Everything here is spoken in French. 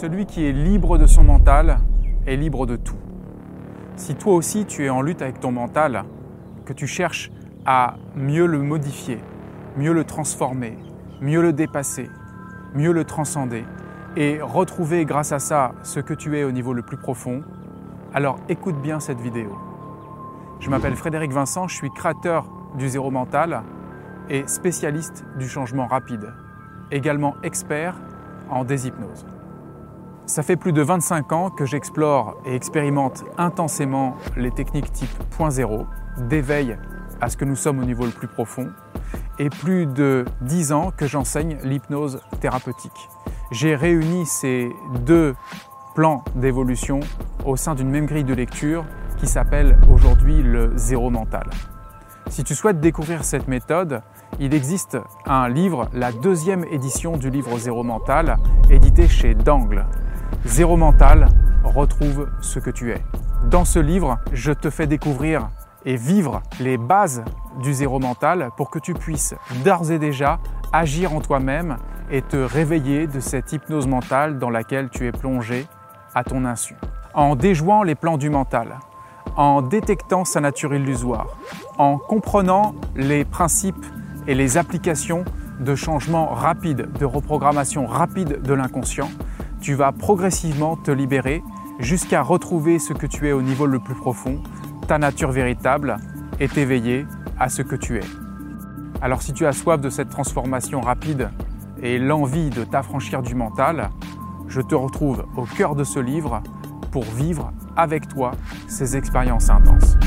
Celui qui est libre de son mental est libre de tout. Si toi aussi tu es en lutte avec ton mental, que tu cherches à mieux le modifier, mieux le transformer, mieux le dépasser, mieux le transcender et retrouver grâce à ça ce que tu es au niveau le plus profond, alors écoute bien cette vidéo. Je m'appelle Frédéric Vincent, je suis créateur du zéro mental et spécialiste du changement rapide, également expert en déshypnose. Ça fait plus de 25 ans que j'explore et expérimente intensément les techniques type point zéro, d'éveil à ce que nous sommes au niveau le plus profond, et plus de 10 ans que j'enseigne l'hypnose thérapeutique. J'ai réuni ces deux plans d'évolution au sein d'une même grille de lecture qui s'appelle aujourd'hui le zéro mental. Si tu souhaites découvrir cette méthode, il existe un livre, la deuxième édition du livre Zéro Mental, édité chez Dangle. Zéro Mental, retrouve ce que tu es. Dans ce livre, je te fais découvrir et vivre les bases du zéro mental pour que tu puisses d'ores et déjà agir en toi-même et te réveiller de cette hypnose mentale dans laquelle tu es plongé à ton insu. En déjouant les plans du mental, en détectant sa nature illusoire, en comprenant les principes et les applications de changement rapide, de reprogrammation rapide de l'inconscient, tu vas progressivement te libérer jusqu'à retrouver ce que tu es au niveau le plus profond, ta nature véritable, et t'éveiller à ce que tu es. Alors si tu as soif de cette transformation rapide et l'envie de t'affranchir du mental, je te retrouve au cœur de ce livre pour vivre avec toi ces expériences intenses.